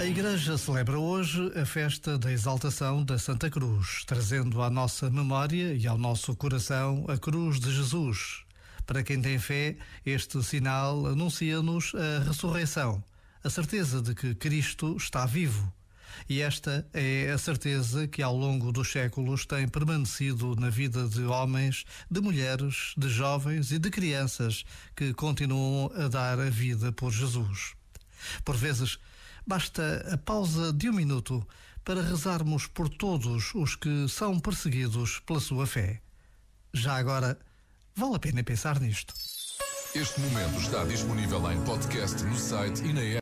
A Igreja celebra hoje a festa da exaltação da Santa Cruz, trazendo à nossa memória e ao nosso coração a cruz de Jesus. Para quem tem fé, este sinal anuncia-nos a ressurreição, a certeza de que Cristo está vivo. E esta é a certeza que ao longo dos séculos tem permanecido na vida de homens, de mulheres, de jovens e de crianças que continuam a dar a vida por Jesus. Por vezes, Basta a pausa de um minuto para rezarmos por todos os que são perseguidos pela sua fé. Já agora, vale a pena pensar nisto. Este momento está disponível em podcast no site e na app.